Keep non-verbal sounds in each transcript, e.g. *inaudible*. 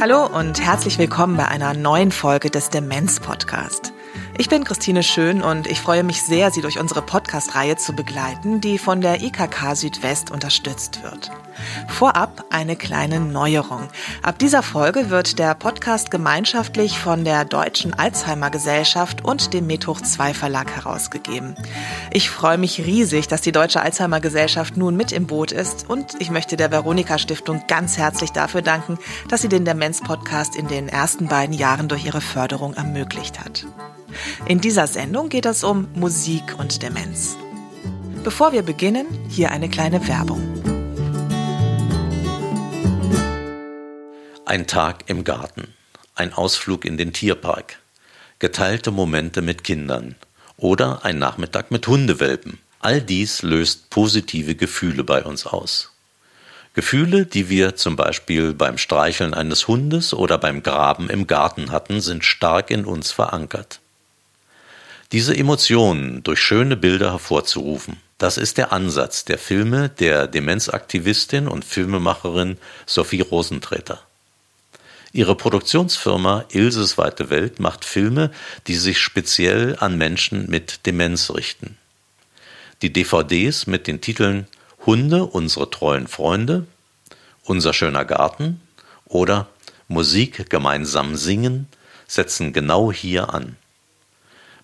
Hallo und herzlich willkommen bei einer neuen Folge des Demenz Podcast. Ich bin Christine Schön und ich freue mich sehr, Sie durch unsere Podcast-Reihe zu begleiten, die von der IKK Südwest unterstützt wird. Vorab eine kleine Neuerung. Ab dieser Folge wird der Podcast gemeinschaftlich von der Deutschen Alzheimer Gesellschaft und dem Methoch 2 Verlag herausgegeben. Ich freue mich riesig, dass die Deutsche Alzheimer Gesellschaft nun mit im Boot ist und ich möchte der Veronika Stiftung ganz herzlich dafür danken, dass sie den Demenz Podcast in den ersten beiden Jahren durch ihre Förderung ermöglicht hat. In dieser Sendung geht es um Musik und Demenz. Bevor wir beginnen, hier eine kleine Werbung. Ein Tag im Garten, ein Ausflug in den Tierpark, geteilte Momente mit Kindern oder ein Nachmittag mit Hundewelpen. All dies löst positive Gefühle bei uns aus. Gefühle, die wir zum Beispiel beim Streicheln eines Hundes oder beim Graben im Garten hatten, sind stark in uns verankert. Diese Emotionen durch schöne Bilder hervorzurufen, das ist der Ansatz der Filme der Demenzaktivistin und Filmemacherin Sophie Rosentreter. Ihre Produktionsfirma Ilses Weite Welt macht Filme, die sich speziell an Menschen mit Demenz richten. Die DVDs mit den Titeln Hunde, unsere treuen Freunde, Unser schöner Garten oder Musik gemeinsam singen setzen genau hier an.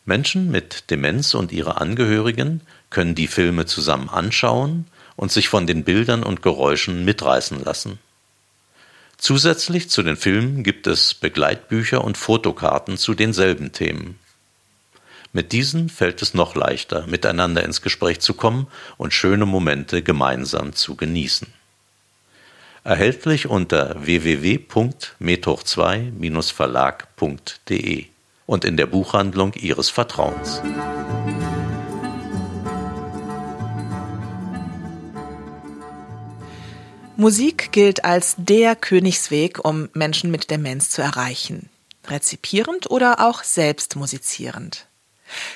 Menschen mit Demenz und ihre Angehörigen können die Filme zusammen anschauen und sich von den Bildern und Geräuschen mitreißen lassen. Zusätzlich zu den Filmen gibt es Begleitbücher und Fotokarten zu denselben Themen. Mit diesen fällt es noch leichter, miteinander ins Gespräch zu kommen und schöne Momente gemeinsam zu genießen. Erhältlich unter www.methoch2-verlag.de und in der Buchhandlung Ihres Vertrauens. Musik gilt als der Königsweg, um Menschen mit Demenz zu erreichen. Rezipierend oder auch selbst musizierend.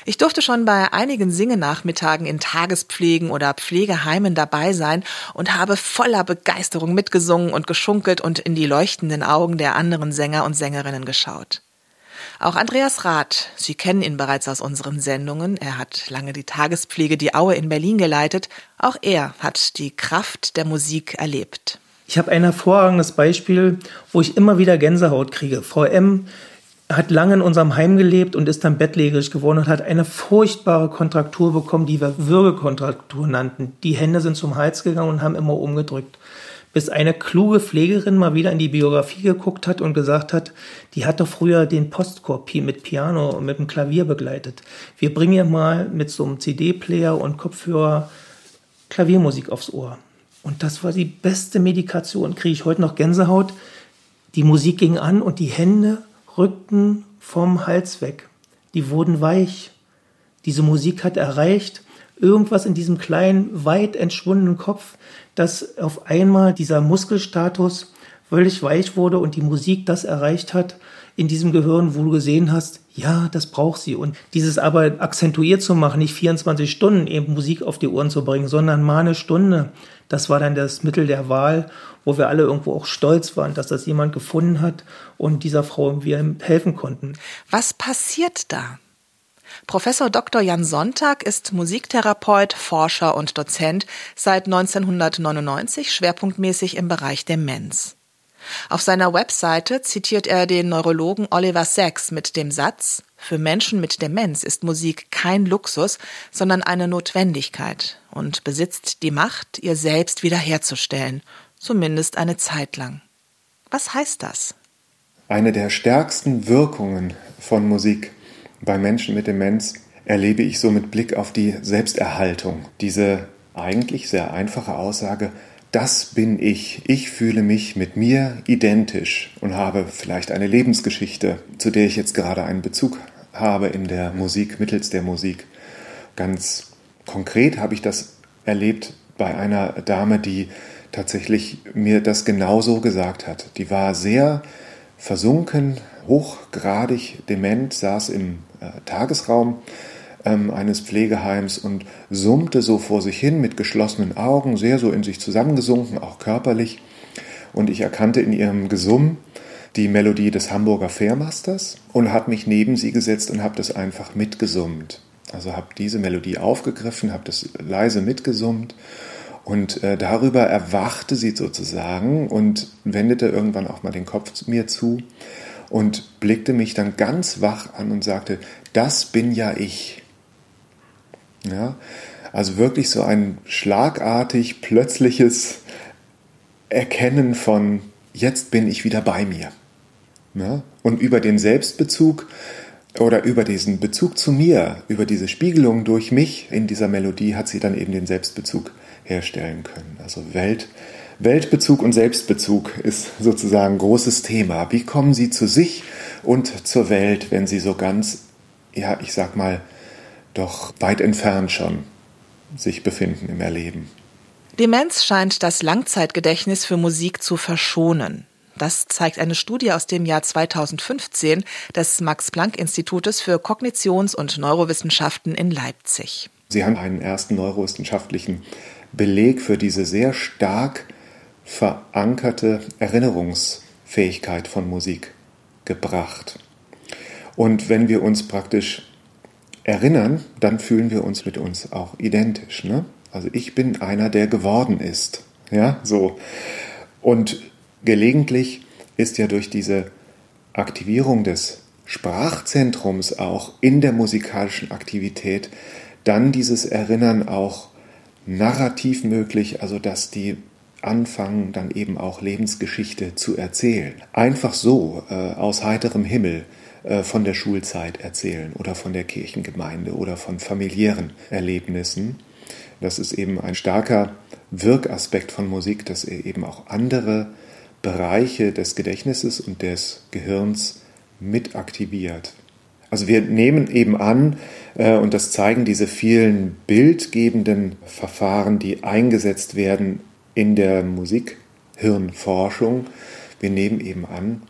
Ich durfte schon bei einigen Singenachmittagen in Tagespflegen oder Pflegeheimen dabei sein und habe voller Begeisterung mitgesungen und geschunkelt und in die leuchtenden Augen der anderen Sänger und Sängerinnen geschaut. Auch Andreas Rath, Sie kennen ihn bereits aus unseren Sendungen, er hat lange die Tagespflege Die Aue in Berlin geleitet, auch er hat die Kraft der Musik erlebt. Ich habe ein hervorragendes Beispiel, wo ich immer wieder Gänsehaut kriege. Frau M hat lange in unserem Heim gelebt und ist dann bettlägerig geworden und hat eine furchtbare Kontraktur bekommen, die wir Würgekontraktur nannten. Die Hände sind zum Hals gegangen und haben immer umgedrückt bis eine kluge Pflegerin mal wieder in die Biografie geguckt hat und gesagt hat, die hat doch früher den Postkorb mit Piano und mit dem Klavier begleitet. Wir bringen ihr mal mit so einem CD-Player und Kopfhörer Klaviermusik aufs Ohr. Und das war die beste Medikation. Kriege ich heute noch Gänsehaut. Die Musik ging an und die Hände rückten vom Hals weg. Die wurden weich. Diese Musik hat erreicht, irgendwas in diesem kleinen, weit entschwundenen Kopf, dass auf einmal dieser Muskelstatus völlig weich wurde und die Musik das erreicht hat in diesem Gehirn, wo du gesehen hast, ja, das braucht sie. Und dieses aber akzentuiert zu machen, nicht 24 Stunden eben Musik auf die Ohren zu bringen, sondern mal eine Stunde, das war dann das Mittel der Wahl, wo wir alle irgendwo auch stolz waren, dass das jemand gefunden hat und dieser Frau wir helfen konnten. Was passiert da? Professor Dr. Jan Sonntag ist Musiktherapeut, Forscher und Dozent seit 1999 schwerpunktmäßig im Bereich Demenz. Auf seiner Webseite zitiert er den Neurologen Oliver Sacks mit dem Satz Für Menschen mit Demenz ist Musik kein Luxus, sondern eine Notwendigkeit und besitzt die Macht, ihr selbst wiederherzustellen, zumindest eine Zeit lang. Was heißt das? Eine der stärksten Wirkungen von Musik bei Menschen mit Demenz erlebe ich so mit Blick auf die Selbsterhaltung. Diese eigentlich sehr einfache Aussage, das bin ich. Ich fühle mich mit mir identisch und habe vielleicht eine Lebensgeschichte, zu der ich jetzt gerade einen Bezug habe in der Musik, mittels der Musik. Ganz konkret habe ich das erlebt bei einer Dame, die tatsächlich mir das genauso gesagt hat. Die war sehr versunken, hochgradig dement, saß im Tagesraum ähm, eines Pflegeheims und summte so vor sich hin mit geschlossenen Augen, sehr so in sich zusammengesunken, auch körperlich. Und ich erkannte in ihrem Gesumm die Melodie des Hamburger Fährmasters und habe mich neben sie gesetzt und habe das einfach mitgesummt. Also habe diese Melodie aufgegriffen, habe das leise mitgesummt und äh, darüber erwachte sie sozusagen und wendete irgendwann auch mal den Kopf mir zu und blickte mich dann ganz wach an und sagte, das bin ja ich. Ja, also wirklich so ein schlagartig plötzliches Erkennen von, jetzt bin ich wieder bei mir. Ja? Und über den Selbstbezug oder über diesen Bezug zu mir, über diese Spiegelung durch mich in dieser Melodie hat sie dann eben den Selbstbezug herstellen können. Also Welt, Weltbezug und Selbstbezug ist sozusagen großes Thema. Wie kommen Sie zu sich und zur Welt, wenn Sie so ganz, ja, ich sag mal, doch weit entfernt schon sich befinden im Erleben? Demenz scheint das Langzeitgedächtnis für Musik zu verschonen. Das zeigt eine Studie aus dem Jahr 2015 des Max-Planck-Institutes für Kognitions- und Neurowissenschaften in Leipzig. Sie haben einen ersten neurowissenschaftlichen Beleg für diese sehr stark verankerte Erinnerungsfähigkeit von Musik gebracht. Und wenn wir uns praktisch erinnern, dann fühlen wir uns mit uns auch identisch. Ne? Also ich bin einer, der geworden ist. Ja, so. Und gelegentlich ist ja durch diese Aktivierung des Sprachzentrums auch in der musikalischen Aktivität dann dieses Erinnern auch narrativ möglich, also dass die anfangen dann eben auch Lebensgeschichte zu erzählen. Einfach so äh, aus heiterem Himmel äh, von der Schulzeit erzählen oder von der Kirchengemeinde oder von familiären Erlebnissen. Das ist eben ein starker Wirkaspekt von Musik, dass er eben auch andere Bereiche des Gedächtnisses und des Gehirns mit aktiviert. Also wir nehmen eben an, äh, und das zeigen diese vielen bildgebenden Verfahren, die eingesetzt werden in der Musikhirnforschung, wir nehmen eben an,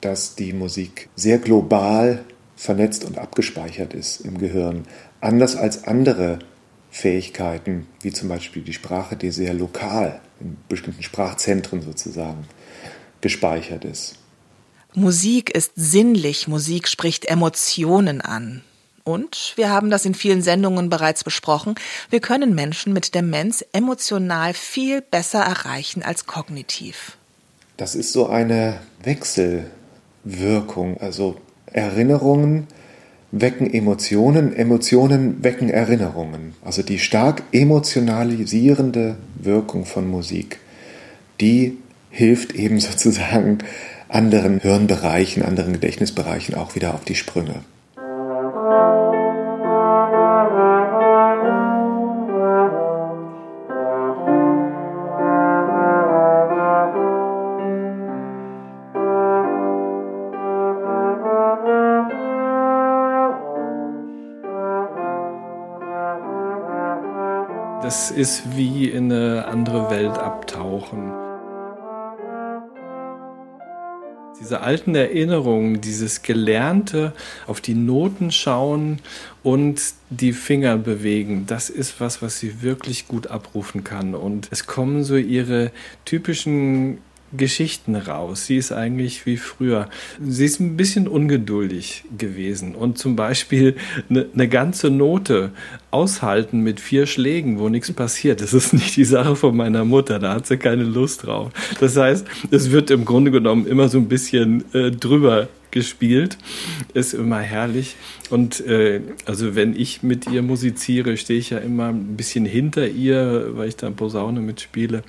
dass die Musik sehr global vernetzt und abgespeichert ist im Gehirn, anders als andere Fähigkeiten, wie zum Beispiel die Sprache, die sehr lokal in bestimmten Sprachzentren sozusagen gespeichert ist. Musik ist sinnlich, Musik spricht Emotionen an. Und wir haben das in vielen Sendungen bereits besprochen, wir können Menschen mit Demenz emotional viel besser erreichen als kognitiv. Das ist so eine Wechselwirkung, also Erinnerungen wecken Emotionen, Emotionen wecken Erinnerungen. Also die stark emotionalisierende Wirkung von Musik, die hilft eben *laughs* sozusagen anderen Hirnbereichen, anderen Gedächtnisbereichen auch wieder auf die Sprünge. Das ist wie in eine andere Welt abtauchen. Diese alten Erinnerungen, dieses Gelernte, auf die Noten schauen und die Finger bewegen, das ist was, was sie wirklich gut abrufen kann. Und es kommen so ihre typischen Geschichten raus. Sie ist eigentlich wie früher. Sie ist ein bisschen ungeduldig gewesen und zum Beispiel eine, eine ganze Note aushalten mit vier Schlägen, wo nichts passiert. Das ist nicht die Sache von meiner Mutter. Da hat sie keine Lust drauf. Das heißt, es wird im Grunde genommen immer so ein bisschen äh, drüber gespielt. Ist immer herrlich. Und äh, also wenn ich mit ihr musiziere, stehe ich ja immer ein bisschen hinter ihr, weil ich da Posaune mitspiele.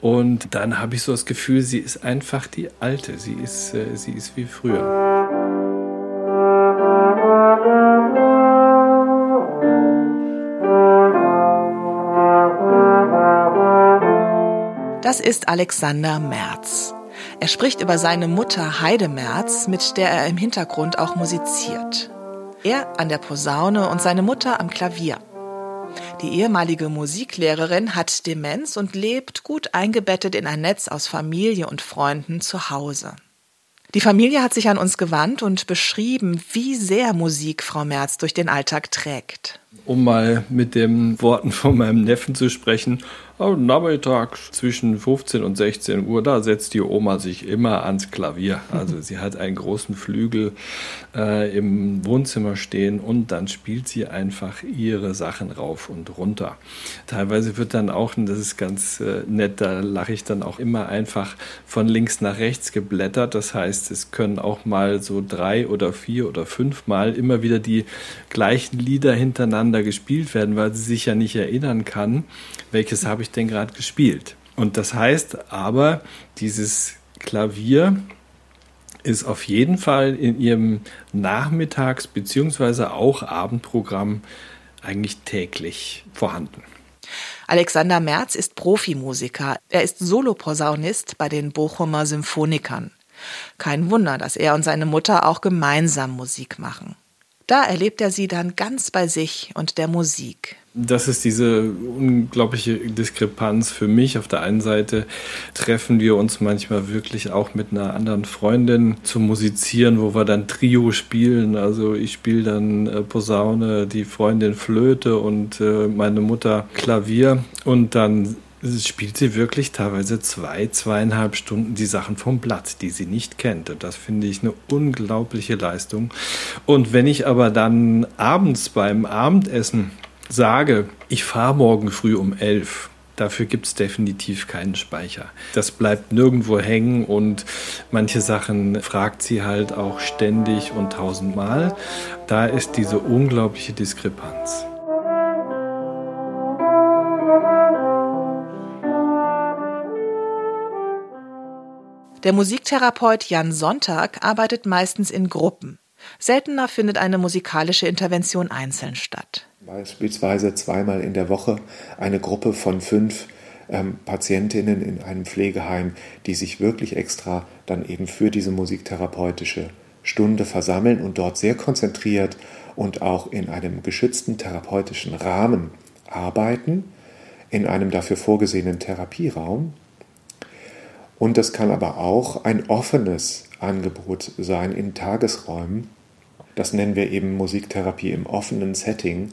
Und dann habe ich so das Gefühl, sie ist einfach die Alte. Sie ist, äh, sie ist wie früher. Das ist Alexander Merz. Er spricht über seine Mutter Heide Merz, mit der er im Hintergrund auch musiziert. Er an der Posaune und seine Mutter am Klavier. Die ehemalige Musiklehrerin hat Demenz und lebt gut eingebettet in ein Netz aus Familie und Freunden zu Hause. Die Familie hat sich an uns gewandt und beschrieben, wie sehr Musik Frau Merz durch den Alltag trägt. Um mal mit den Worten von meinem Neffen zu sprechen, am Nachmittag zwischen 15 und 16 Uhr, da setzt die Oma sich immer ans Klavier. Also sie hat einen großen Flügel äh, im Wohnzimmer stehen und dann spielt sie einfach ihre Sachen rauf und runter. Teilweise wird dann auch, und das ist ganz äh, nett, da lache ich dann auch immer einfach von links nach rechts geblättert. Das heißt, es können auch mal so drei oder vier oder fünf Mal immer wieder die gleichen Lieder hintereinander gespielt werden, weil sie sich ja nicht erinnern kann, welches habe ich denn gerade gespielt. Und das heißt aber, dieses Klavier ist auf jeden Fall in ihrem Nachmittags- bzw. auch Abendprogramm eigentlich täglich vorhanden. Alexander Merz ist Profimusiker. Er ist Soloposaunist bei den Bochumer Symphonikern. Kein Wunder, dass er und seine Mutter auch gemeinsam Musik machen. Da erlebt er sie dann ganz bei sich und der Musik. Das ist diese unglaubliche Diskrepanz für mich. Auf der einen Seite treffen wir uns manchmal wirklich auch mit einer anderen Freundin zu musizieren, wo wir dann Trio spielen. Also ich spiele dann äh, Posaune, die Freundin Flöte und äh, meine Mutter Klavier. Und dann spielt sie wirklich teilweise zwei, zweieinhalb Stunden die Sachen vom Blatt, die sie nicht kennt. Und das finde ich eine unglaubliche Leistung. Und wenn ich aber dann abends beim Abendessen sage, ich fahre morgen früh um elf, Dafür gibt es definitiv keinen Speicher. Das bleibt nirgendwo hängen und manche Sachen fragt sie halt auch ständig und tausendmal. Da ist diese unglaubliche Diskrepanz. Der Musiktherapeut Jan Sonntag arbeitet meistens in Gruppen. Seltener findet eine musikalische Intervention einzeln statt. Beispielsweise zweimal in der Woche eine Gruppe von fünf ähm, Patientinnen in einem Pflegeheim, die sich wirklich extra dann eben für diese musiktherapeutische Stunde versammeln und dort sehr konzentriert und auch in einem geschützten therapeutischen Rahmen arbeiten, in einem dafür vorgesehenen Therapieraum, und das kann aber auch ein offenes Angebot sein in Tagesräumen. Das nennen wir eben Musiktherapie im offenen Setting,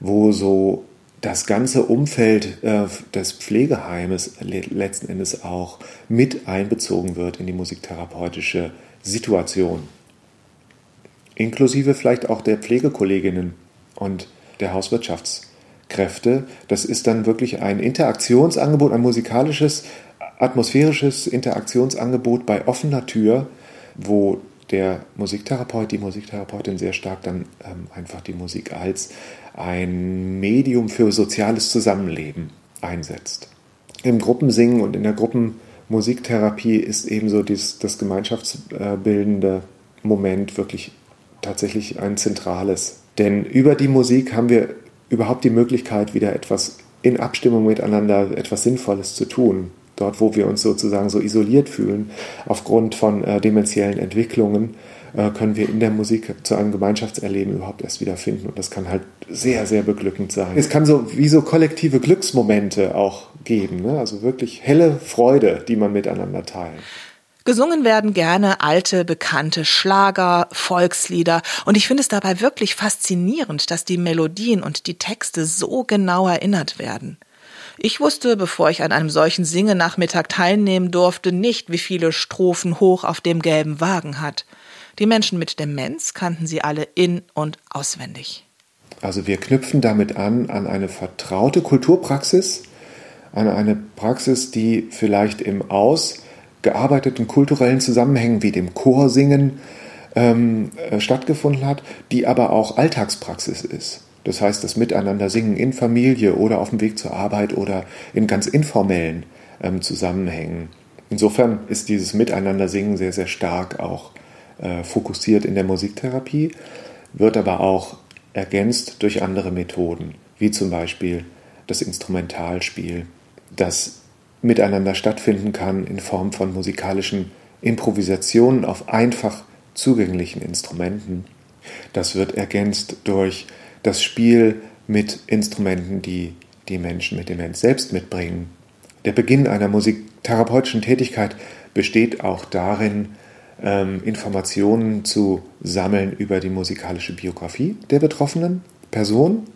wo so das ganze Umfeld äh, des Pflegeheimes letzten Endes auch mit einbezogen wird in die musiktherapeutische Situation. Inklusive vielleicht auch der Pflegekolleginnen und der Hauswirtschaftskräfte. Das ist dann wirklich ein Interaktionsangebot, ein musikalisches atmosphärisches Interaktionsangebot bei offener Tür, wo der Musiktherapeut, die Musiktherapeutin sehr stark dann ähm, einfach die Musik als ein Medium für soziales Zusammenleben einsetzt. Im Gruppensingen und in der Gruppenmusiktherapie ist ebenso dies, das gemeinschaftsbildende Moment wirklich tatsächlich ein zentrales. Denn über die Musik haben wir überhaupt die Möglichkeit, wieder etwas in Abstimmung miteinander, etwas Sinnvolles zu tun dort wo wir uns sozusagen so isoliert fühlen, aufgrund von äh, dementiellen Entwicklungen, äh, können wir in der Musik zu einem Gemeinschaftserleben überhaupt erst wieder finden. Und das kann halt sehr, sehr beglückend sein. Es kann so wie so kollektive Glücksmomente auch geben, ne? also wirklich helle Freude, die man miteinander teilt. Gesungen werden gerne alte, bekannte Schlager, Volkslieder und ich finde es dabei wirklich faszinierend, dass die Melodien und die Texte so genau erinnert werden. Ich wusste, bevor ich an einem solchen Singenachmittag teilnehmen durfte, nicht, wie viele Strophen hoch auf dem gelben Wagen hat. Die Menschen mit Demenz kannten sie alle in und auswendig. Also wir knüpfen damit an an eine vertraute Kulturpraxis, an eine Praxis, die vielleicht im ausgearbeiteten kulturellen Zusammenhängen wie dem Chorsingen ähm, äh, stattgefunden hat, die aber auch Alltagspraxis ist. Das heißt, das Miteinander singen in Familie oder auf dem Weg zur Arbeit oder in ganz informellen ähm, Zusammenhängen. Insofern ist dieses Miteinander singen sehr, sehr stark auch äh, fokussiert in der Musiktherapie, wird aber auch ergänzt durch andere Methoden, wie zum Beispiel das Instrumentalspiel, das miteinander stattfinden kann in Form von musikalischen Improvisationen auf einfach zugänglichen Instrumenten. Das wird ergänzt durch das Spiel mit Instrumenten, die die Menschen mit Demenz selbst mitbringen. Der Beginn einer musiktherapeutischen Tätigkeit besteht auch darin, ähm, Informationen zu sammeln über die musikalische Biografie der betroffenen Person.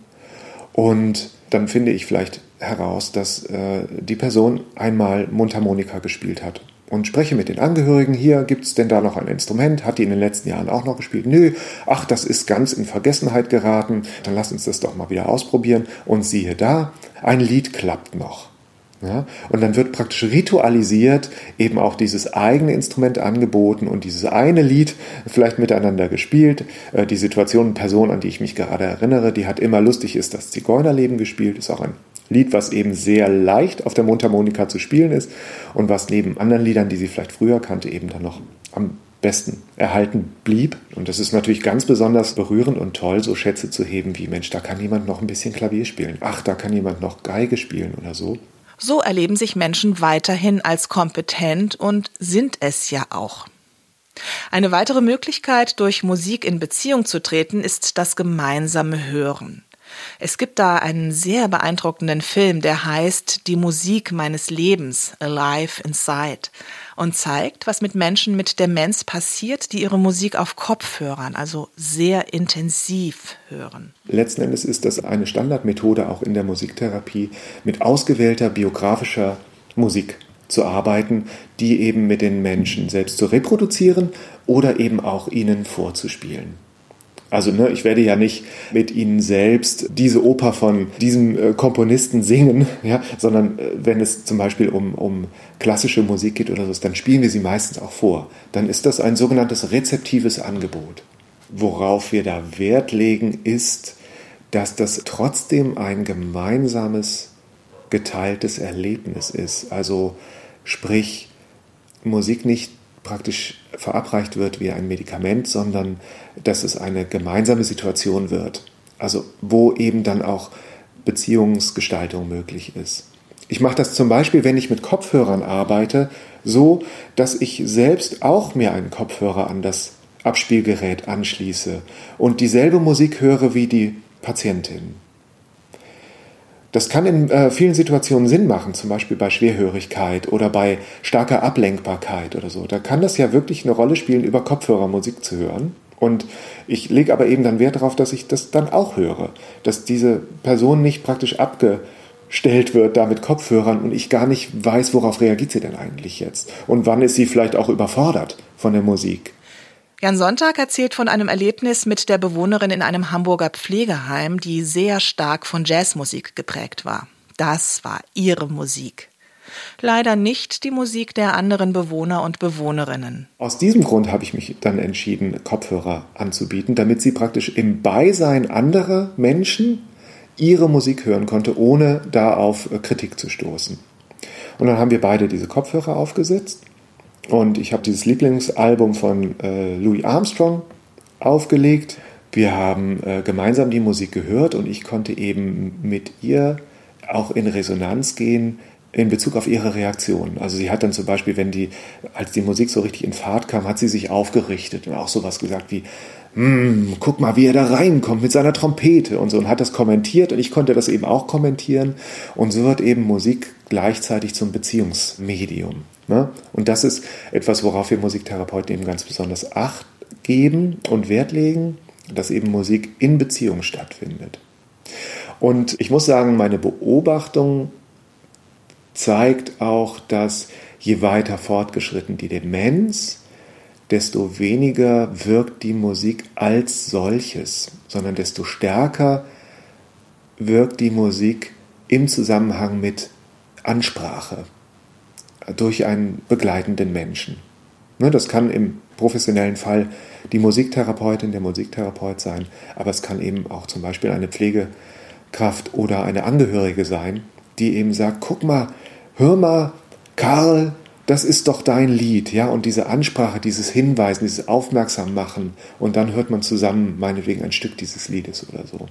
Und dann finde ich vielleicht heraus, dass äh, die Person einmal Mundharmonika gespielt hat und spreche mit den Angehörigen. Hier gibt es denn da noch ein Instrument? Hat die in den letzten Jahren auch noch gespielt? Nö, ach, das ist ganz in Vergessenheit geraten. Dann lass uns das doch mal wieder ausprobieren. Und siehe da, ein Lied klappt noch. Ja, und dann wird praktisch ritualisiert eben auch dieses eigene Instrument angeboten und dieses eine Lied vielleicht miteinander gespielt. Äh, die Situation, Person, an die ich mich gerade erinnere, die hat immer lustig ist das Zigeunerleben gespielt, ist auch ein Lied, was eben sehr leicht auf der Mundharmonika zu spielen ist und was neben anderen Liedern, die sie vielleicht früher kannte, eben dann noch am besten erhalten blieb. Und das ist natürlich ganz besonders berührend und toll, so Schätze zu heben wie, Mensch, da kann jemand noch ein bisschen Klavier spielen. Ach, da kann jemand noch Geige spielen oder so. So erleben sich Menschen weiterhin als kompetent und sind es ja auch. Eine weitere Möglichkeit, durch Musik in Beziehung zu treten, ist das gemeinsame Hören. Es gibt da einen sehr beeindruckenden Film, der heißt Die Musik meines Lebens, Alive Inside, und zeigt, was mit Menschen mit Demenz passiert, die ihre Musik auf Kopfhörern, also sehr intensiv hören. Letzten Endes ist das eine Standardmethode auch in der Musiktherapie, mit ausgewählter biografischer Musik zu arbeiten, die eben mit den Menschen selbst zu reproduzieren oder eben auch ihnen vorzuspielen. Also ne, ich werde ja nicht mit Ihnen selbst diese Oper von diesem äh, Komponisten singen, *laughs* ja, sondern äh, wenn es zum Beispiel um, um klassische Musik geht oder so, dann spielen wir sie meistens auch vor. Dann ist das ein sogenanntes rezeptives Angebot. Worauf wir da Wert legen, ist, dass das trotzdem ein gemeinsames, geteiltes Erlebnis ist. Also sprich, Musik nicht praktisch verabreicht wird wie ein Medikament, sondern dass es eine gemeinsame Situation wird. Also wo eben dann auch Beziehungsgestaltung möglich ist. Ich mache das zum Beispiel, wenn ich mit Kopfhörern arbeite, so, dass ich selbst auch mir einen Kopfhörer an das Abspielgerät anschließe und dieselbe Musik höre wie die Patientin. Das kann in äh, vielen Situationen Sinn machen, zum Beispiel bei Schwerhörigkeit oder bei starker Ablenkbarkeit oder so. Da kann das ja wirklich eine Rolle spielen, über Kopfhörer Musik zu hören. Und ich lege aber eben dann Wert darauf, dass ich das dann auch höre, dass diese Person nicht praktisch abgestellt wird da mit Kopfhörern und ich gar nicht weiß, worauf reagiert sie denn eigentlich jetzt und wann ist sie vielleicht auch überfordert von der Musik. Jan Sonntag erzählt von einem Erlebnis mit der Bewohnerin in einem Hamburger Pflegeheim, die sehr stark von Jazzmusik geprägt war. Das war ihre Musik. Leider nicht die Musik der anderen Bewohner und Bewohnerinnen. Aus diesem Grund habe ich mich dann entschieden, Kopfhörer anzubieten, damit sie praktisch im Beisein anderer Menschen ihre Musik hören konnte, ohne da auf Kritik zu stoßen. Und dann haben wir beide diese Kopfhörer aufgesetzt und ich habe dieses Lieblingsalbum von äh, Louis Armstrong aufgelegt. Wir haben äh, gemeinsam die Musik gehört und ich konnte eben mit ihr auch in Resonanz gehen in Bezug auf ihre Reaktion. Also sie hat dann zum Beispiel, wenn die, als die Musik so richtig in Fahrt kam, hat sie sich aufgerichtet und auch sowas gesagt wie, hm, guck mal, wie er da reinkommt mit seiner Trompete und so und hat das kommentiert und ich konnte das eben auch kommentieren und so wird eben Musik gleichzeitig zum Beziehungsmedium. Ne? Und das ist etwas, worauf wir Musiktherapeuten eben ganz besonders Acht geben und Wert legen, dass eben Musik in Beziehung stattfindet. Und ich muss sagen, meine Beobachtung zeigt auch, dass je weiter fortgeschritten die Demenz, desto weniger wirkt die Musik als solches, sondern desto stärker wirkt die Musik im Zusammenhang mit Ansprache, durch einen begleitenden Menschen. Ne, das kann im professionellen Fall die Musiktherapeutin, der Musiktherapeut sein, aber es kann eben auch zum Beispiel eine Pflegekraft oder eine Angehörige sein, die eben sagt, guck mal, hör mal, Karl, das ist doch dein Lied, ja, und diese Ansprache, dieses Hinweisen, dieses Aufmerksam machen und dann hört man zusammen meinetwegen ein Stück dieses Liedes oder so.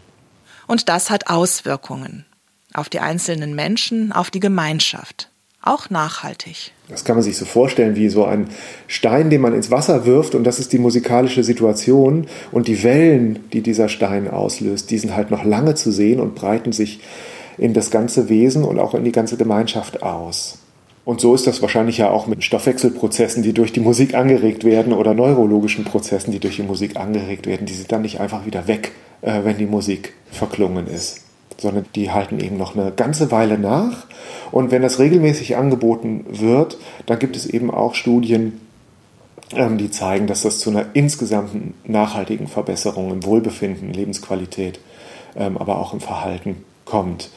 Und das hat Auswirkungen auf die einzelnen Menschen, auf die Gemeinschaft auch nachhaltig. Das kann man sich so vorstellen wie so ein Stein, den man ins Wasser wirft und das ist die musikalische Situation und die Wellen, die dieser Stein auslöst, die sind halt noch lange zu sehen und breiten sich in das ganze Wesen und auch in die ganze Gemeinschaft aus. Und so ist das wahrscheinlich ja auch mit Stoffwechselprozessen, die durch die Musik angeregt werden oder neurologischen Prozessen, die durch die Musik angeregt werden. Die sind dann nicht einfach wieder weg, äh, wenn die Musik verklungen ist, sondern die halten eben noch eine ganze Weile nach. Und wenn das regelmäßig angeboten wird, dann gibt es eben auch Studien, ähm, die zeigen, dass das zu einer insgesamten nachhaltigen Verbesserung im Wohlbefinden, Lebensqualität, ähm, aber auch im Verhalten kommt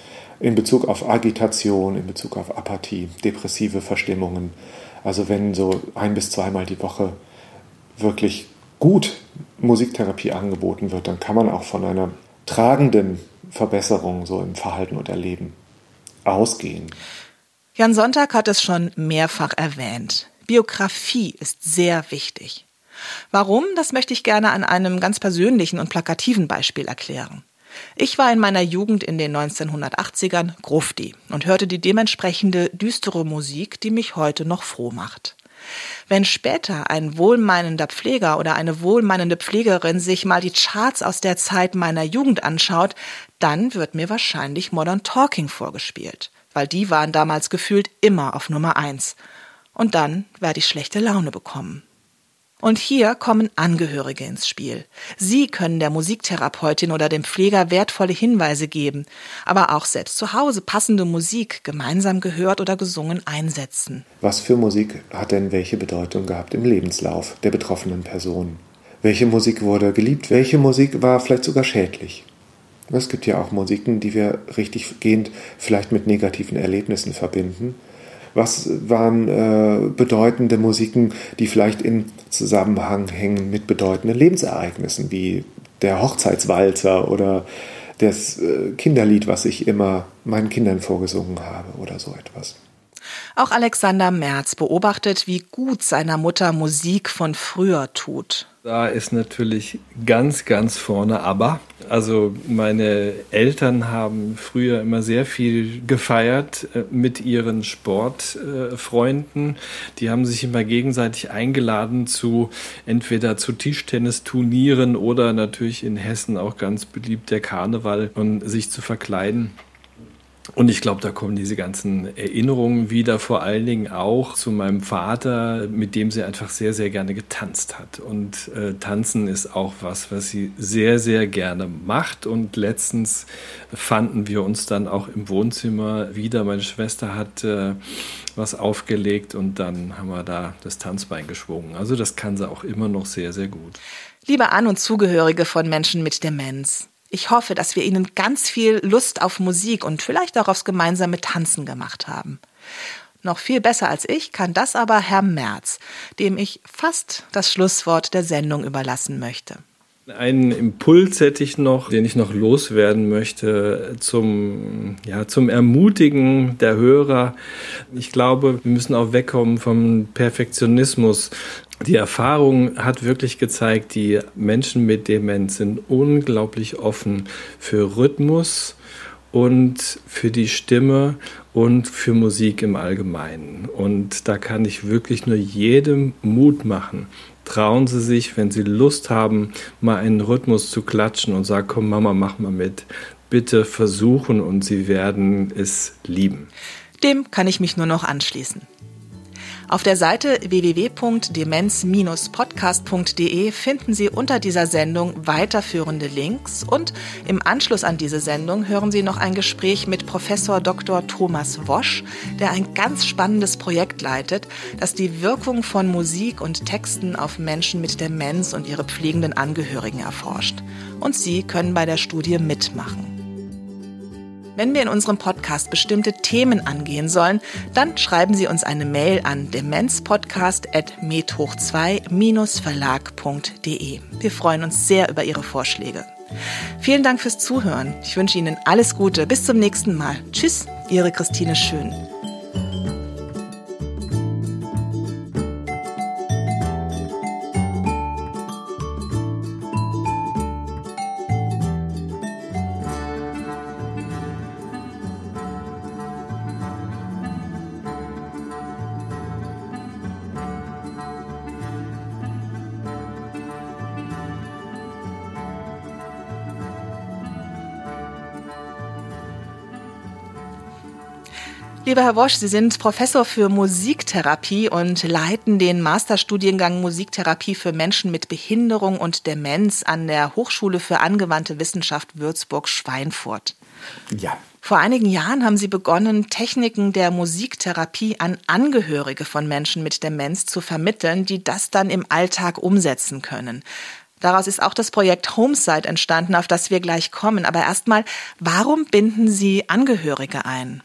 in Bezug auf Agitation, in Bezug auf Apathie, depressive Verstimmungen. Also wenn so ein bis zweimal die Woche wirklich gut Musiktherapie angeboten wird, dann kann man auch von einer tragenden Verbesserung so im Verhalten und Erleben ausgehen. Jan Sonntag hat es schon mehrfach erwähnt. Biografie ist sehr wichtig. Warum? Das möchte ich gerne an einem ganz persönlichen und plakativen Beispiel erklären. Ich war in meiner Jugend in den 1980ern Grufti und hörte die dementsprechende düstere Musik, die mich heute noch froh macht. Wenn später ein wohlmeinender Pfleger oder eine wohlmeinende Pflegerin sich mal die Charts aus der Zeit meiner Jugend anschaut, dann wird mir wahrscheinlich Modern Talking vorgespielt, weil die waren damals gefühlt immer auf Nummer eins. Und dann werde ich schlechte Laune bekommen. Und hier kommen Angehörige ins Spiel. Sie können der Musiktherapeutin oder dem Pfleger wertvolle Hinweise geben, aber auch selbst zu Hause passende Musik gemeinsam gehört oder gesungen einsetzen. Was für Musik hat denn welche Bedeutung gehabt im Lebenslauf der betroffenen Person? Welche Musik wurde geliebt? Welche Musik war vielleicht sogar schädlich? Es gibt ja auch Musiken, die wir richtig gehend vielleicht mit negativen Erlebnissen verbinden was waren äh, bedeutende Musiken, die vielleicht in Zusammenhang hängen mit bedeutenden Lebensereignissen, wie der Hochzeitswalzer oder das äh, Kinderlied, was ich immer meinen Kindern vorgesungen habe oder so etwas. Auch Alexander Merz beobachtet, wie gut seiner Mutter Musik von früher tut. Da ist natürlich ganz, ganz vorne aber. Also meine Eltern haben früher immer sehr viel gefeiert äh, mit ihren Sportfreunden. Die haben sich immer gegenseitig eingeladen zu entweder zu Tischtennisturnieren oder natürlich in Hessen auch ganz beliebt der Karneval und sich zu verkleiden. Und ich glaube, da kommen diese ganzen Erinnerungen wieder, vor allen Dingen auch zu meinem Vater, mit dem sie einfach sehr, sehr gerne getanzt hat. Und äh, tanzen ist auch was, was sie sehr, sehr gerne macht. Und letztens fanden wir uns dann auch im Wohnzimmer wieder. Meine Schwester hat äh, was aufgelegt und dann haben wir da das Tanzbein geschwungen. Also das kann sie auch immer noch sehr, sehr gut. Liebe An- und Zugehörige von Menschen mit Demenz. Ich hoffe, dass wir Ihnen ganz viel Lust auf Musik und vielleicht auch aufs gemeinsame Tanzen gemacht haben. Noch viel besser als ich kann das aber Herr Merz, dem ich fast das Schlusswort der Sendung überlassen möchte. Einen Impuls hätte ich noch, den ich noch loswerden möchte zum, ja, zum Ermutigen der Hörer. Ich glaube, wir müssen auch wegkommen vom Perfektionismus. Die Erfahrung hat wirklich gezeigt, die Menschen mit Demenz sind unglaublich offen für Rhythmus und für die Stimme und für Musik im Allgemeinen. Und da kann ich wirklich nur jedem Mut machen, trauen Sie sich, wenn Sie Lust haben, mal einen Rhythmus zu klatschen und sagen, komm Mama, mach mal mit. Bitte versuchen und Sie werden es lieben. Dem kann ich mich nur noch anschließen. Auf der Seite www.demenz-podcast.de finden Sie unter dieser Sendung weiterführende Links und im Anschluss an diese Sendung hören Sie noch ein Gespräch mit Professor Dr. Thomas Wosch, der ein ganz spannendes Projekt leitet, das die Wirkung von Musik und Texten auf Menschen mit Demenz und ihre pflegenden Angehörigen erforscht. Und Sie können bei der Studie mitmachen. Wenn wir in unserem Podcast bestimmte Themen angehen sollen, dann schreiben Sie uns eine Mail an demenzpodcast.medhoch2-verlag.de. Wir freuen uns sehr über Ihre Vorschläge. Vielen Dank fürs Zuhören. Ich wünsche Ihnen alles Gute. Bis zum nächsten Mal. Tschüss, Ihre Christine Schön. Lieber Herr Wosch, Sie sind Professor für Musiktherapie und leiten den Masterstudiengang Musiktherapie für Menschen mit Behinderung und Demenz an der Hochschule für angewandte Wissenschaft Würzburg-Schweinfurt. Ja. Vor einigen Jahren haben Sie begonnen, Techniken der Musiktherapie an Angehörige von Menschen mit Demenz zu vermitteln, die das dann im Alltag umsetzen können. Daraus ist auch das Projekt Homesite entstanden, auf das wir gleich kommen. Aber erstmal, warum binden Sie Angehörige ein?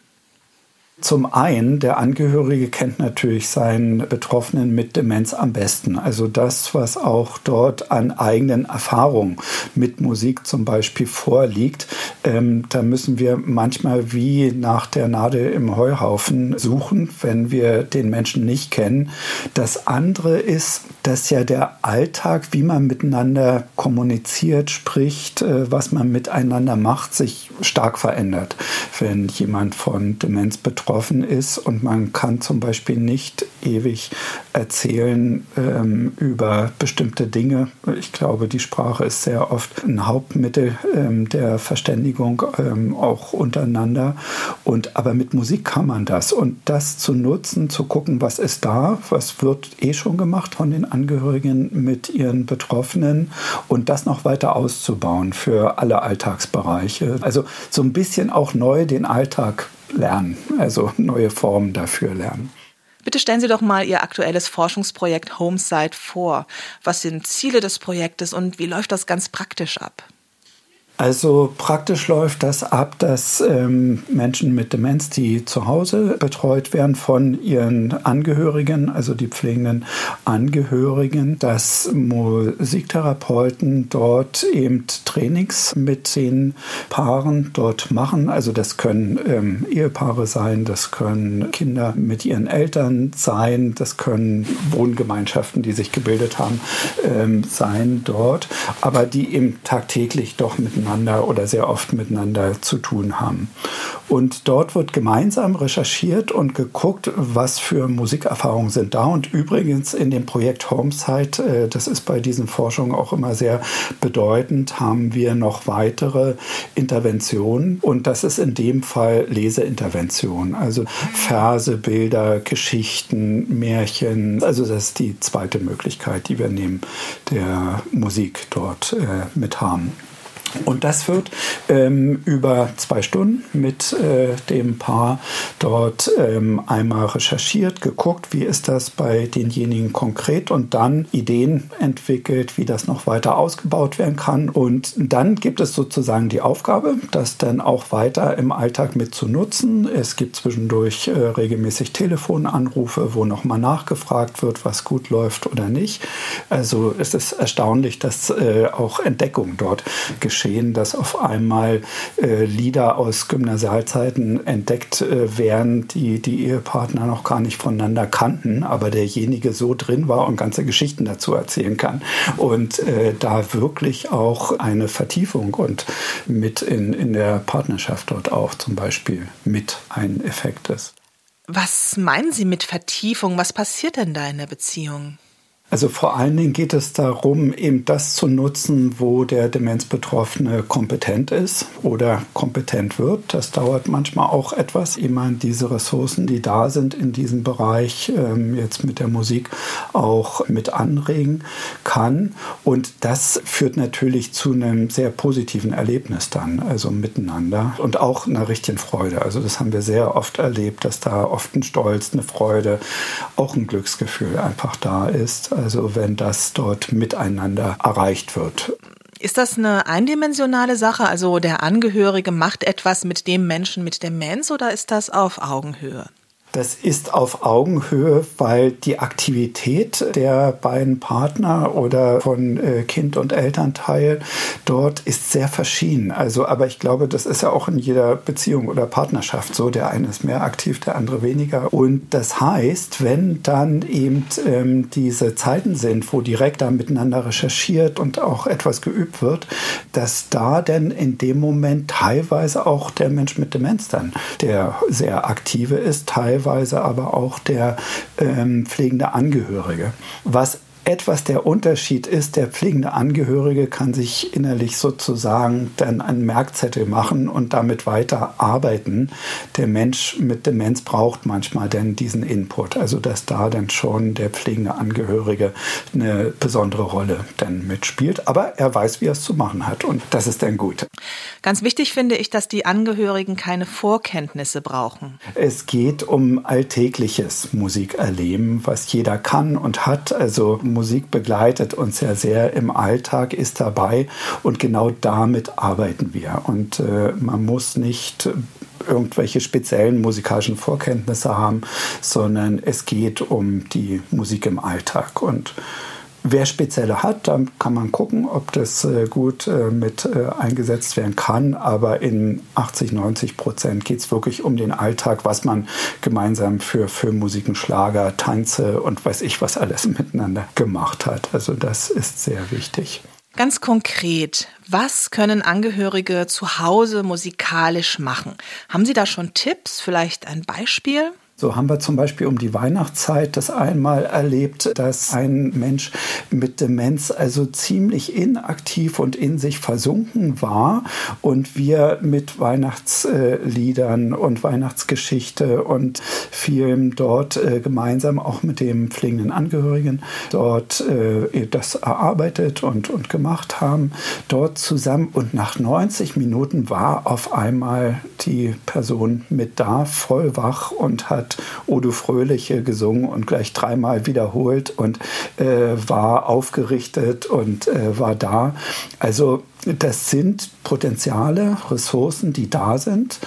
Zum einen, der Angehörige kennt natürlich seinen Betroffenen mit Demenz am besten. Also das, was auch dort an eigenen Erfahrungen mit Musik zum Beispiel vorliegt. Ähm, da müssen wir manchmal wie nach der Nadel im Heuhaufen suchen, wenn wir den Menschen nicht kennen. Das andere ist, dass ja der Alltag, wie man miteinander kommuniziert, spricht, äh, was man miteinander macht, sich stark verändert. Wenn jemand von Demenz betroffen betroffen ist und man kann zum Beispiel nicht ewig erzählen ähm, über bestimmte Dinge. Ich glaube, die Sprache ist sehr oft ein Hauptmittel ähm, der Verständigung ähm, auch untereinander. Und aber mit Musik kann man das und das zu nutzen, zu gucken, was ist da, was wird eh schon gemacht von den Angehörigen mit ihren Betroffenen und das noch weiter auszubauen für alle Alltagsbereiche. Also so ein bisschen auch neu den Alltag lernen, also neue Formen dafür lernen. Bitte stellen Sie doch mal Ihr aktuelles Forschungsprojekt Homesite vor. Was sind Ziele des Projektes und wie läuft das ganz praktisch ab? Also praktisch läuft das ab, dass ähm, Menschen mit Demenz, die zu Hause betreut werden von ihren Angehörigen, also die pflegenden Angehörigen, dass Musiktherapeuten dort eben Trainings mit den Paaren dort machen. Also das können ähm, Ehepaare sein, das können Kinder mit ihren Eltern sein, das können Wohngemeinschaften, die sich gebildet haben, ähm, sein dort, aber die eben tagtäglich doch miteinander miteinander oder sehr oft miteinander zu tun haben. Und dort wird gemeinsam recherchiert und geguckt, was für Musikerfahrungen sind da. Und übrigens in dem Projekt Homesite, äh, das ist bei diesen Forschungen auch immer sehr bedeutend, haben wir noch weitere Interventionen. Und das ist in dem Fall Leseintervention. Also Verse, Bilder, Geschichten, Märchen. Also das ist die zweite Möglichkeit, die wir neben der Musik dort äh, mit haben. Und das wird ähm, über zwei Stunden mit äh, dem Paar dort ähm, einmal recherchiert, geguckt, wie ist das bei denjenigen konkret und dann Ideen entwickelt, wie das noch weiter ausgebaut werden kann. Und dann gibt es sozusagen die Aufgabe, das dann auch weiter im Alltag mit zu nutzen. Es gibt zwischendurch äh, regelmäßig Telefonanrufe, wo nochmal nachgefragt wird, was gut läuft oder nicht. Also es ist erstaunlich, dass äh, auch Entdeckungen dort geschehen geschehen, dass auf einmal äh, Lieder aus Gymnasialzeiten entdeckt äh, werden, die die Ehepartner noch gar nicht voneinander kannten, aber derjenige so drin war und ganze Geschichten dazu erzählen kann. Und äh, da wirklich auch eine Vertiefung und mit in, in der Partnerschaft dort auch zum Beispiel mit ein Effekt ist. Was meinen Sie mit Vertiefung? Was passiert denn da in der Beziehung? Also vor allen Dingen geht es darum, eben das zu nutzen, wo der Demenzbetroffene kompetent ist oder kompetent wird. Das dauert manchmal auch etwas, man diese Ressourcen, die da sind in diesem Bereich, ähm, jetzt mit der Musik auch mit anregen kann. Und das führt natürlich zu einem sehr positiven Erlebnis dann, also miteinander und auch einer richtigen Freude. Also das haben wir sehr oft erlebt, dass da oft ein Stolz, eine Freude, auch ein Glücksgefühl einfach da ist also wenn das dort miteinander erreicht wird. Ist das eine eindimensionale Sache? Also der Angehörige macht etwas mit dem Menschen mit Demenz oder ist das auf Augenhöhe? Das ist auf Augenhöhe, weil die Aktivität der beiden Partner oder von äh, Kind und Elternteil dort ist sehr verschieden. Also, aber ich glaube, das ist ja auch in jeder Beziehung oder Partnerschaft so. Der eine ist mehr aktiv, der andere weniger. Und das heißt, wenn dann eben ähm, diese Zeiten sind, wo direkt da miteinander recherchiert und auch etwas geübt wird, dass da denn in dem Moment teilweise auch der Mensch mit Demenz dann, der sehr aktive ist, teilweise teilweise aber auch der ähm, pflegende Angehörige. Was etwas der Unterschied ist, der pflegende Angehörige kann sich innerlich sozusagen dann einen Merkzettel machen und damit weiter arbeiten. Der Mensch mit Demenz braucht manchmal dann diesen Input, also dass da dann schon der pflegende Angehörige eine besondere Rolle dann mitspielt. Aber er weiß, wie er es zu machen hat und das ist dann gut. Ganz wichtig finde ich, dass die Angehörigen keine Vorkenntnisse brauchen. Es geht um alltägliches Musikerleben, was jeder kann und hat. Also Musik begleitet uns ja sehr im Alltag, ist dabei und genau damit arbeiten wir. Und äh, man muss nicht irgendwelche speziellen musikalischen Vorkenntnisse haben, sondern es geht um die Musik im Alltag. Und Wer spezielle hat, dann kann man gucken, ob das äh, gut äh, mit äh, eingesetzt werden kann. Aber in 80, 90 Prozent geht es wirklich um den Alltag, was man gemeinsam für Filmmusiken, Schlager, Tanze und weiß ich was alles *laughs* miteinander gemacht hat. Also das ist sehr wichtig. Ganz konkret, was können Angehörige zu Hause musikalisch machen? Haben Sie da schon Tipps, vielleicht ein Beispiel? So haben wir zum Beispiel um die Weihnachtszeit das einmal erlebt, dass ein Mensch mit Demenz also ziemlich inaktiv und in sich versunken war und wir mit Weihnachtsliedern und Weihnachtsgeschichte und Film dort äh, gemeinsam auch mit dem pflegenden Angehörigen dort äh, das erarbeitet und, und gemacht haben, dort zusammen und nach 90 Minuten war auf einmal die Person mit da, voll wach und hat hat Odo Fröhliche gesungen und gleich dreimal wiederholt und äh, war aufgerichtet und äh, war da. Also das sind Potenziale, Ressourcen, die da sind,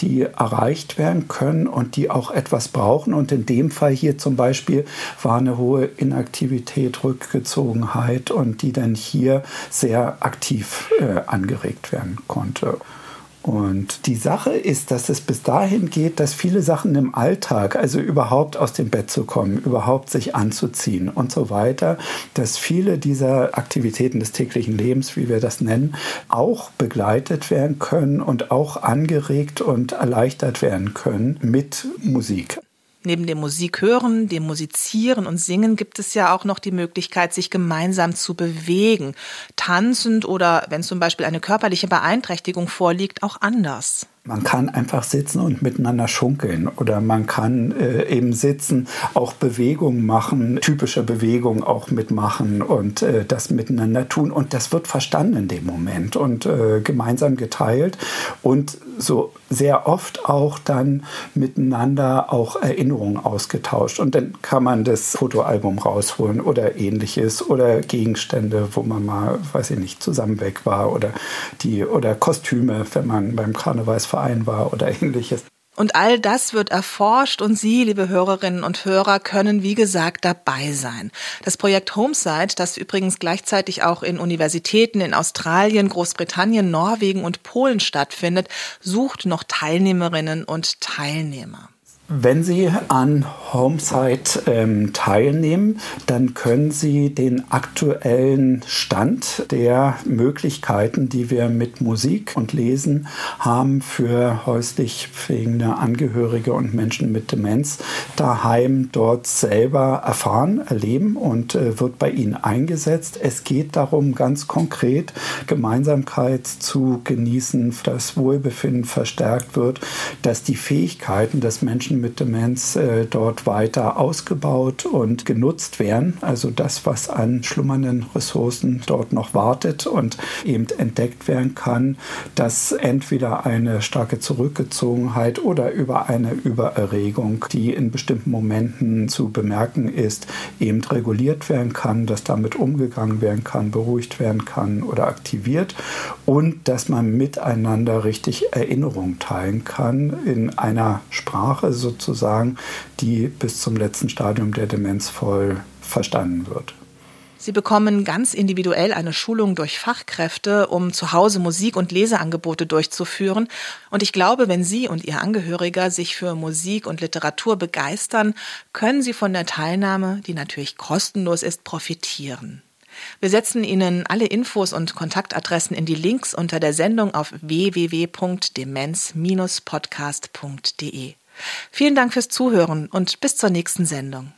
die erreicht werden können und die auch etwas brauchen. Und in dem Fall hier zum Beispiel war eine hohe Inaktivität, Rückgezogenheit und die dann hier sehr aktiv äh, angeregt werden konnte. Und die Sache ist, dass es bis dahin geht, dass viele Sachen im Alltag, also überhaupt aus dem Bett zu kommen, überhaupt sich anzuziehen und so weiter, dass viele dieser Aktivitäten des täglichen Lebens, wie wir das nennen, auch begleitet werden können und auch angeregt und erleichtert werden können mit Musik. Neben dem Musik hören, dem Musizieren und Singen gibt es ja auch noch die Möglichkeit, sich gemeinsam zu bewegen, tanzend oder, wenn zum Beispiel eine körperliche Beeinträchtigung vorliegt, auch anders. Man kann einfach sitzen und miteinander schunkeln oder man kann äh, eben sitzen, auch Bewegungen machen, typische Bewegungen auch mitmachen und äh, das miteinander tun. Und das wird verstanden in dem Moment und äh, gemeinsam geteilt und so sehr oft auch dann miteinander auch Erinnerungen ausgetauscht. Und dann kann man das Fotoalbum rausholen oder ähnliches oder Gegenstände, wo man mal, weiß ich nicht, zusammen weg war oder die oder Kostüme, wenn man beim Karnevalsverein Verein war oder *laughs* ähnliches. Und all das wird erforscht und Sie, liebe Hörerinnen und Hörer, können, wie gesagt, dabei sein. Das Projekt Homesite, das übrigens gleichzeitig auch in Universitäten in Australien, Großbritannien, Norwegen und Polen stattfindet, sucht noch Teilnehmerinnen und Teilnehmer. Wenn Sie an Homesite ähm, teilnehmen, dann können Sie den aktuellen Stand der Möglichkeiten, die wir mit Musik und Lesen haben für häuslich pflegende Angehörige und Menschen mit Demenz daheim dort selber erfahren, erleben und äh, wird bei Ihnen eingesetzt. Es geht darum, ganz konkret Gemeinsamkeit zu genießen, dass Wohlbefinden verstärkt wird, dass die Fähigkeiten des Menschen Menschen mit Demenz äh, dort weiter ausgebaut und genutzt werden. Also das, was an schlummernden Ressourcen dort noch wartet und eben entdeckt werden kann, dass entweder eine starke Zurückgezogenheit oder über eine Übererregung, die in bestimmten Momenten zu bemerken ist, eben reguliert werden kann, dass damit umgegangen werden kann, beruhigt werden kann oder aktiviert und dass man miteinander richtig Erinnerungen teilen kann in einer Sprache, so sozusagen, die bis zum letzten Stadium der Demenz voll verstanden wird. Sie bekommen ganz individuell eine Schulung durch Fachkräfte, um zu Hause Musik- und Leseangebote durchzuführen. Und ich glaube, wenn Sie und Ihr Angehöriger sich für Musik und Literatur begeistern, können Sie von der Teilnahme, die natürlich kostenlos ist, profitieren. Wir setzen Ihnen alle Infos und Kontaktadressen in die Links unter der Sendung auf www.demenz-podcast.de. Vielen Dank fürs Zuhören und bis zur nächsten Sendung.